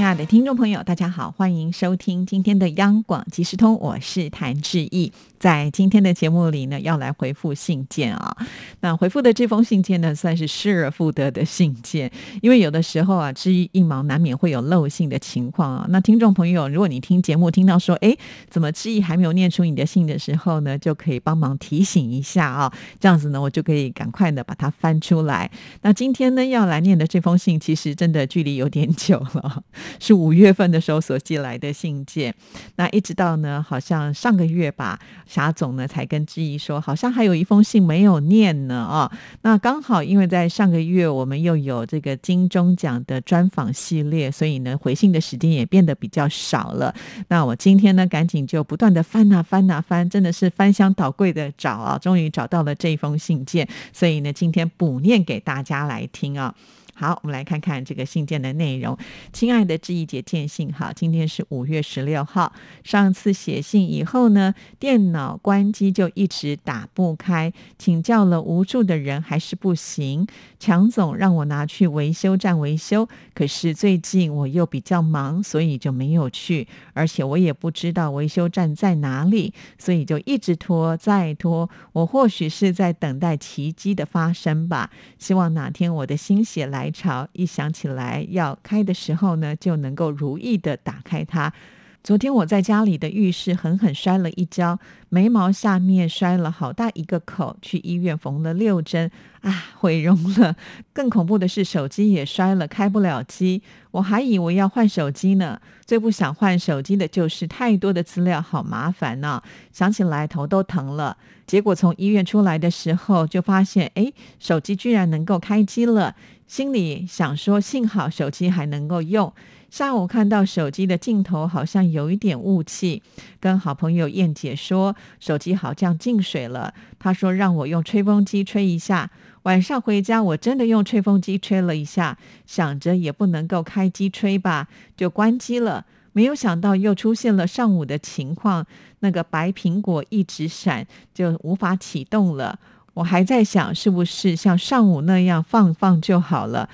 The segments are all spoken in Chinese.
亲爱的听众朋友，大家好，欢迎收听今天的央广即时通，我是谭志毅。在今天的节目里呢，要来回复信件啊。那回复的这封信件呢，算是失而复得的信件，因为有的时候啊，志毅一忙难免会有漏信的情况啊。那听众朋友，如果你听节目听到说，哎，怎么志毅还没有念出你的信的时候呢，就可以帮忙提醒一下啊。这样子呢，我就可以赶快的把它翻出来。那今天呢，要来念的这封信，其实真的距离有点久了，是五月份的时候所寄来的信件。那一直到呢，好像上个月吧。霞总呢才跟志毅说，好像还有一封信没有念呢啊。那刚好因为在上个月我们又有这个金钟奖的专访系列，所以呢回信的时间也变得比较少了。那我今天呢赶紧就不断的翻啊翻啊翻，真的是翻箱倒柜的找啊，终于找到了这一封信件，所以呢今天补念给大家来听啊。好，我们来看看这个信件的内容。亲爱的志毅姐，见信哈，今天是五月十六号。上次写信以后呢，电脑关机就一直打不开，请教了无数的人还是不行。强总让我拿去维修站维修，可是最近我又比较忙，所以就没有去，而且我也不知道维修站在哪里，所以就一直拖再拖。我或许是在等待奇迹的发生吧，希望哪天我的心血来。潮一想起来要开的时候呢，就能够如意的打开它。昨天我在家里的浴室狠狠摔了一跤，眉毛下面摔了好大一个口，去医院缝了六针，啊，毁容了。更恐怖的是手机也摔了，开不了机。我还以为要换手机呢。最不想换手机的就是太多的资料，好麻烦呢。想起来头都疼了。结果从医院出来的时候，就发现，哎，手机居然能够开机了。心里想说，幸好手机还能够用。下午看到手机的镜头好像有一点雾气，跟好朋友燕姐说手机好像进水了。她说让我用吹风机吹一下。晚上回家我真的用吹风机吹了一下，想着也不能够开机吹吧，就关机了。没有想到又出现了上午的情况，那个白苹果一直闪，就无法启动了。我还在想是不是像上午那样放放就好了。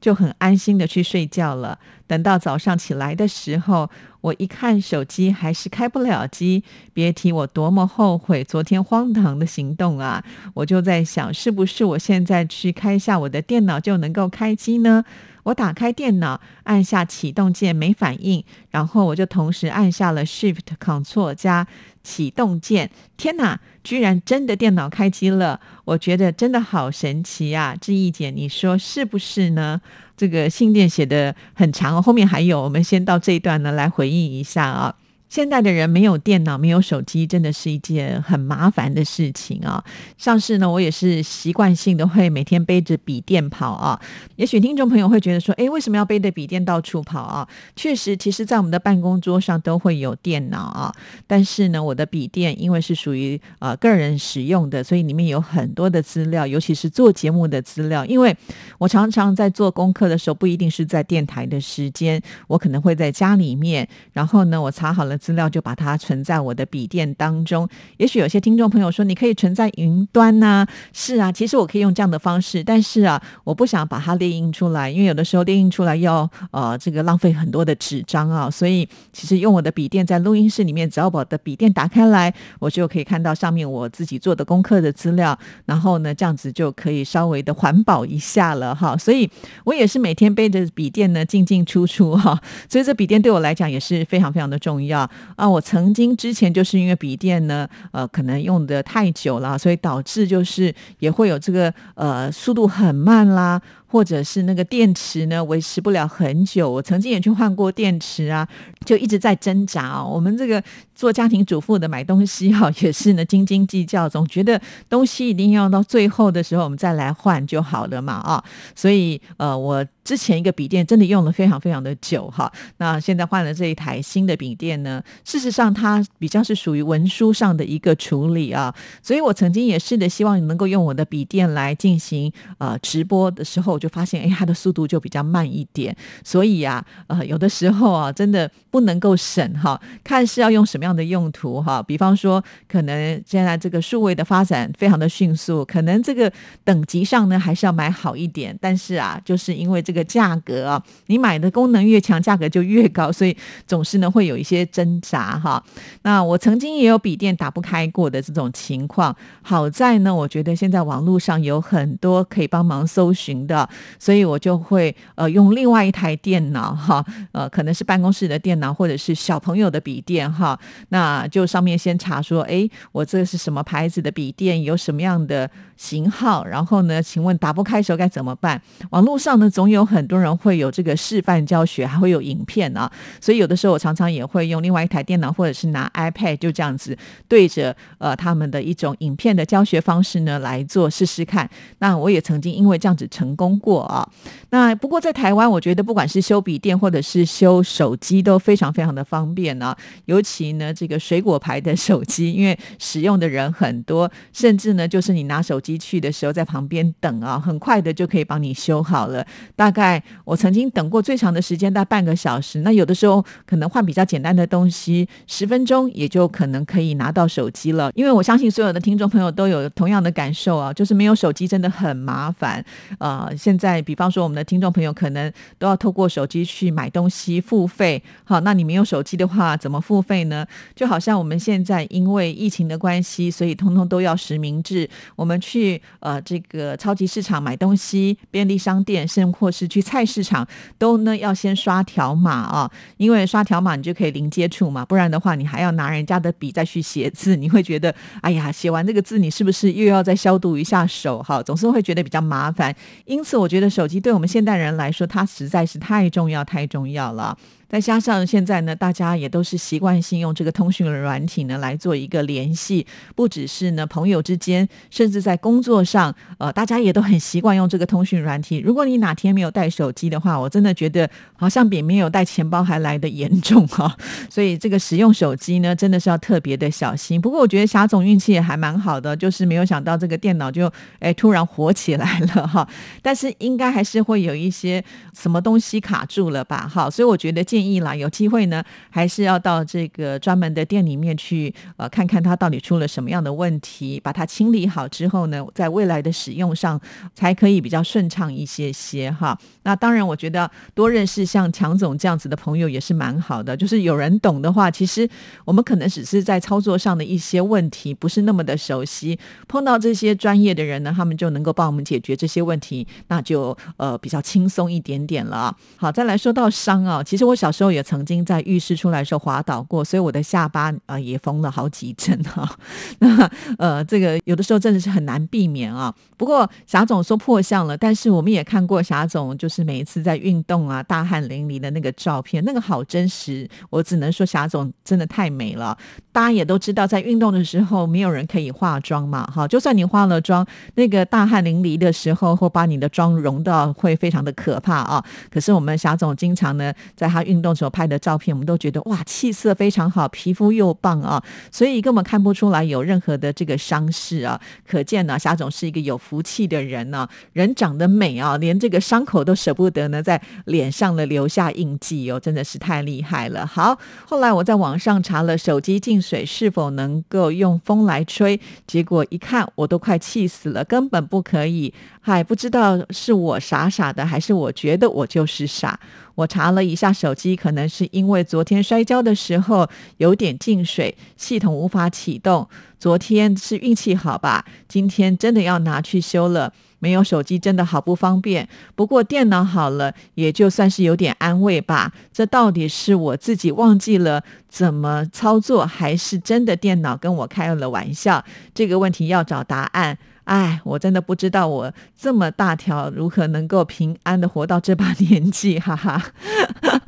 就很安心的去睡觉了。等到早上起来的时候，我一看手机还是开不了机，别提我多么后悔昨天荒唐的行动啊！我就在想，是不是我现在去开一下我的电脑就能够开机呢？我打开电脑，按下启动键没反应，然后我就同时按下了 Shift Ctrl 加启动键。天哪，居然真的电脑开机了！我觉得真的好神奇啊！志毅姐，你说是不是呢？这个信件写的很长，后面还有，我们先到这一段呢来回应一下啊。现代的人没有电脑、没有手机，真的是一件很麻烦的事情啊。像是呢，我也是习惯性的会每天背着笔电跑啊。也许听众朋友会觉得说，哎，为什么要背着笔电到处跑啊？确实，其实在我们的办公桌上都会有电脑啊。但是呢，我的笔电因为是属于呃个人使用的，所以里面有很多的资料，尤其是做节目的资料。因为我常常在做功课的时候，不一定是在电台的时间，我可能会在家里面，然后呢，我查好了。资料就把它存在我的笔电当中。也许有些听众朋友说，你可以存在云端呐？是啊，其实我可以用这样的方式，但是啊，我不想把它列印出来，因为有的时候列印出来要呃这个浪费很多的纸张啊。所以其实用我的笔电在录音室里面，只要把我的笔电打开来，我就可以看到上面我自己做的功课的资料。然后呢，这样子就可以稍微的环保一下了哈。所以我也是每天背着笔电呢进进出出哈。所以这笔电对我来讲也是非常非常的重要。啊，我曾经之前就是因为笔电呢，呃，可能用的太久了，所以导致就是也会有这个呃速度很慢啦。或者是那个电池呢，维持不了很久。我曾经也去换过电池啊，就一直在挣扎哦。我们这个做家庭主妇的买东西哈，也是呢斤斤计较，总觉得东西一定要到最后的时候我们再来换就好了嘛啊。所以呃，我之前一个笔电真的用了非常非常的久哈。那现在换了这一台新的笔电呢，事实上它比较是属于文书上的一个处理啊。所以我曾经也试着希望你能够用我的笔电来进行呃直播的时候。我就发现，哎，它的速度就比较慢一点。所以啊，呃，有的时候啊，真的不能够省哈，看是要用什么样的用途哈。比方说，可能现在这个数位的发展非常的迅速，可能这个等级上呢还是要买好一点。但是啊，就是因为这个价格啊，你买的功能越强，价格就越高，所以总是呢会有一些挣扎哈。那我曾经也有笔电打不开过的这种情况，好在呢，我觉得现在网络上有很多可以帮忙搜寻的，所以我就会呃用另外一台电脑哈，呃可能是办公室的电脑或者是小朋友的笔电哈，那就上面先查说，哎，我这是什么牌子的笔电，有什么样的型号，然后呢，请问打不开时候该怎么办？网络上呢总有很多人会有这个示范教学，还会有影片啊，所以有的时候我常常也会用另外一台电脑或者是拿 iPad 就这样子对着呃他们的一种影片的教学方式呢来做试试看。那我也曾经因为这样子成功过啊。那不过在台湾，我觉得不管是修笔电或者是修手机都非常非常的方便呢。尤其呢这个水果牌的手机，因为使用的人很多，甚至呢就是你拿手机去的时候在旁边等啊，很快的就可以帮你修好了。大概我曾经等过最长的时间大概半个小时。那有的时候可能换比较简单的东西，十分钟也就可能可以拿到手机了。因为我相信所有的听众朋友都有同样的感受啊，就是没有手机真的很麻烦。呃，现在比方说我们的听众朋友可能都要透过手机去买东西付费，好，那你没有手机的话怎么付费呢？就好像我们现在因为疫情的关系，所以通通都要实名制。我们去呃这个超级市场买东西，便利商店，甚或是去菜市场，都呢要先刷条码啊，因为刷条码你就可以零接触嘛，不然的话你还要拿人家的笔再去写字，你会觉得哎呀，写完这个字你是不是又要再消毒一下手？哈，总是会觉得比较麻烦。因此，我觉得手机对我们现代人来说，它实在是太重要、太重要了。再加上现在呢，大家也都是习惯性用这个通讯软体呢来做一个联系，不只是呢朋友之间，甚至在工作上，呃，大家也都很习惯用这个通讯软体。如果你哪天没有带手机的话，我真的觉得好像比没有带钱包还来的严重哈。所以这个使用手机呢，真的是要特别的小心。不过我觉得霞总运气也还蛮好的，就是没有想到这个电脑就哎突然火起来了哈。但是应该还是会有一些什么东西卡住了吧？哈，所以我觉得建建议啦，有机会呢，还是要到这个专门的店里面去，呃，看看它到底出了什么样的问题，把它清理好之后呢，在未来的使用上才可以比较顺畅一些些哈。那当然，我觉得多认识像强总这样子的朋友也是蛮好的，就是有人懂的话，其实我们可能只是在操作上的一些问题不是那么的熟悉，碰到这些专业的人呢，他们就能够帮我们解决这些问题，那就呃比较轻松一点点了。好，再来说到伤啊，其实我小。时候也曾经在浴室出来的时候滑倒过，所以我的下巴啊也缝了好几针哈。那呃，这个有的时候真的是很难避免啊。不过霞总说破相了，但是我们也看过霞总就是每一次在运动啊大汗淋漓的那个照片，那个好真实。我只能说霞总真的太美了。大家也都知道，在运动的时候没有人可以化妆嘛，哈，就算你化了妆，那个大汗淋漓的时候，会把你的妆融到会非常的可怕啊。可是我们霞总经常呢，在他运动时候拍的照片，我们都觉得哇，气色非常好，皮肤又棒啊，所以根本看不出来有任何的这个伤势啊。可见呢，霞总是一个有福气的人呢，人长得美啊，连这个伤口都舍不得呢，在脸上呢留下印记哦，真的是太厉害了。好，后来我在网上查了手机进。水是否能够用风来吹？结果一看，我都快气死了，根本不可以。嗨，不知道是我傻傻的，还是我觉得我就是傻。我查了一下手机，可能是因为昨天摔跤的时候有点进水，系统无法启动。昨天是运气好吧？今天真的要拿去修了。没有手机真的好不方便。不过电脑好了，也就算是有点安慰吧。这到底是我自己忘记了怎么操作，还是真的电脑跟我开了玩笑？这个问题要找答案。哎，我真的不知道我这么大条如何能够平安的活到这把年纪，哈哈。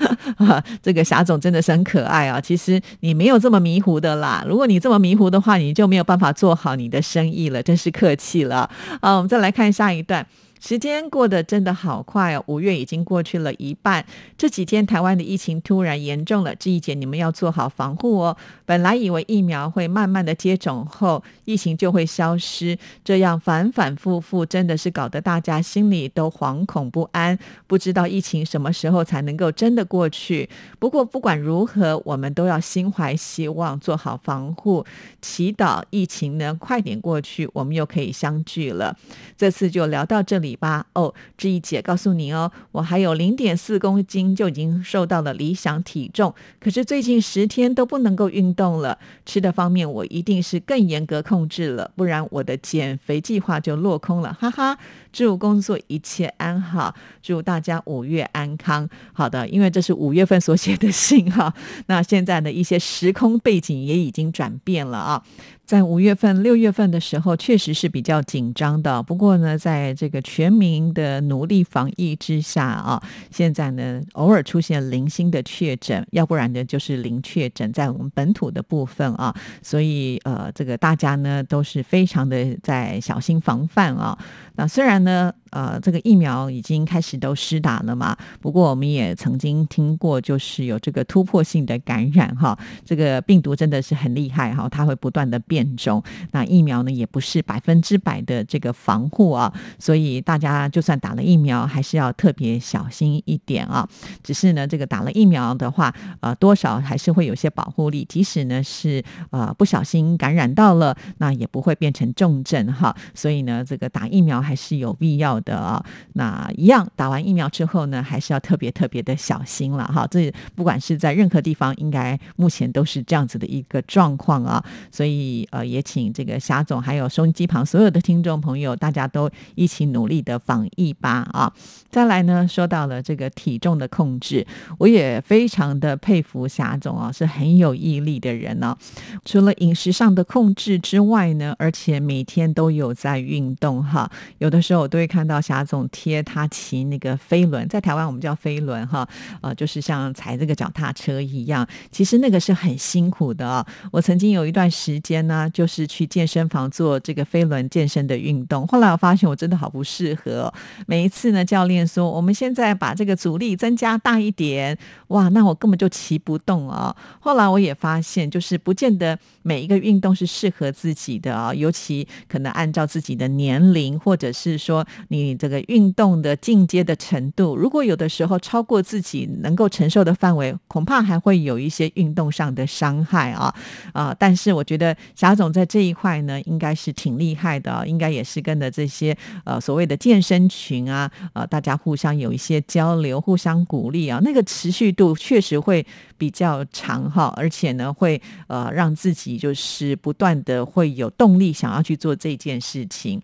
这个霞总真的是很可爱啊。其实你没有这么迷糊的啦。如果你这么迷糊的话，你就没有办法做好你的生意了。真是客气了。啊，我们再来看下一段。时间过得真的好快哦，五月已经过去了一半。这几天台湾的疫情突然严重了，志毅姐你们要做好防护哦。本来以为疫苗会慢慢的接种后，疫情就会消失，这样反反复复，真的是搞得大家心里都惶恐不安，不知道疫情什么时候才能够真的过去。不过不管如何，我们都要心怀希望，做好防护，祈祷疫情呢快点过去，我们又可以相聚了。这次就聊到这里。吧哦，志毅姐告诉你哦，我还有零点四公斤就已经瘦到了理想体重，可是最近十天都不能够运动了。吃的方面我一定是更严格控制了，不然我的减肥计划就落空了，哈哈。祝工作一切安好，祝大家五月安康。好的，因为这是五月份所写的信哈，那现在的一些时空背景也已经转变了啊。在五月份、六月份的时候，确实是比较紧张的。不过呢，在这个全民的努力防疫之下啊，现在呢，偶尔出现零星的确诊，要不然呢就是零确诊在我们本土的部分啊。所以呃，这个大家呢都是非常的在小心防范啊。那虽然呢。呃，这个疫苗已经开始都施打了嘛？不过我们也曾经听过，就是有这个突破性的感染哈。这个病毒真的是很厉害哈，它会不断的变种。那疫苗呢，也不是百分之百的这个防护啊，所以大家就算打了疫苗，还是要特别小心一点啊。只是呢，这个打了疫苗的话，呃，多少还是会有些保护力，即使呢是呃不小心感染到了，那也不会变成重症哈。所以呢，这个打疫苗还是有必要。的啊，那一样打完疫苗之后呢，还是要特别特别的小心了哈。这不管是在任何地方，应该目前都是这样子的一个状况啊。所以呃，也请这个霞总还有收音机旁所有的听众朋友，大家都一起努力的防疫吧啊。再来呢，说到了这个体重的控制，我也非常的佩服霞总啊，是很有毅力的人呢。除了饮食上的控制之外呢，而且每天都有在运动哈。有的时候我都会看到。到霞总贴他骑那个飞轮，在台湾我们叫飞轮哈，呃，就是像踩这个脚踏车一样。其实那个是很辛苦的。我曾经有一段时间呢，就是去健身房做这个飞轮健身的运动。后来我发现我真的好不适合。每一次呢，教练说我们现在把这个阻力增加大一点，哇，那我根本就骑不动啊。后来我也发现，就是不见得每一个运动是适合自己的啊，尤其可能按照自己的年龄，或者是说你。你这个运动的进阶的程度，如果有的时候超过自己能够承受的范围，恐怕还会有一些运动上的伤害啊啊！但是我觉得霞总在这一块呢，应该是挺厉害的，应该也是跟着这些呃所谓的健身群啊，呃，大家互相有一些交流，互相鼓励啊，那个持续度确实会比较长哈，而且呢，会呃让自己就是不断的会有动力想要去做这件事情。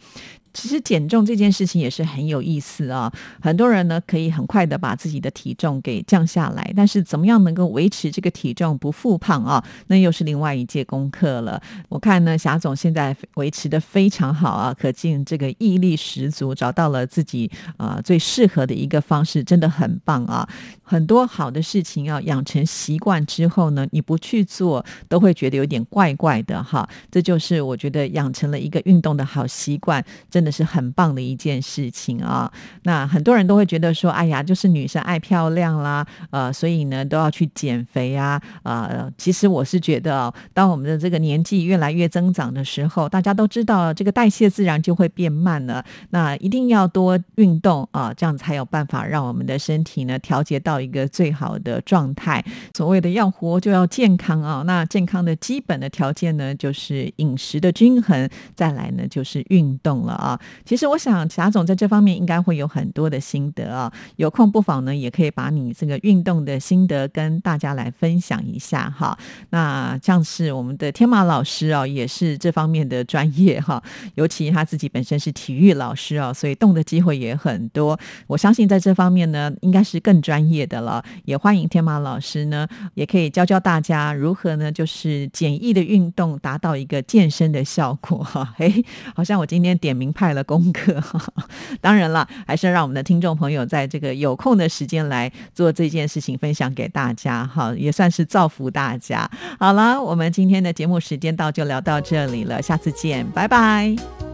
其实减重这件事情也是很有意思啊，很多人呢可以很快的把自己的体重给降下来，但是怎么样能够维持这个体重不复胖啊？那又是另外一届功课了。我看呢，霞总现在维持的非常好啊，可见这个毅力十足，找到了自己啊最适合的一个方式，真的很棒啊！很多好的事情要养成习惯之后呢，你不去做都会觉得有点怪怪的哈。这就是我觉得养成了一个运动的好习惯。真的是很棒的一件事情啊！那很多人都会觉得说，哎呀，就是女生爱漂亮啦，呃，所以呢都要去减肥啊，呃，其实我是觉得，当我们的这个年纪越来越增长的时候，大家都知道这个代谢自然就会变慢了，那一定要多运动啊，这样才有办法让我们的身体呢调节到一个最好的状态。所谓的要活就要健康啊，那健康的基本的条件呢就是饮食的均衡，再来呢就是运动了啊。其实我想霞总在这方面应该会有很多的心得啊，有空不妨呢也可以把你这个运动的心得跟大家来分享一下哈。那像是我们的天马老师啊，也是这方面的专业哈，尤其他自己本身是体育老师啊，所以动的机会也很多。我相信在这方面呢，应该是更专业的了。也欢迎天马老师呢，也可以教教大家如何呢，就是简易的运动达到一个健身的效果哈。嘿，好像我今天点名。派了功课，当然了，还是让我们的听众朋友在这个有空的时间来做这件事情，分享给大家，哈，也算是造福大家。好了，我们今天的节目时间到，就聊到这里了，下次见，拜拜。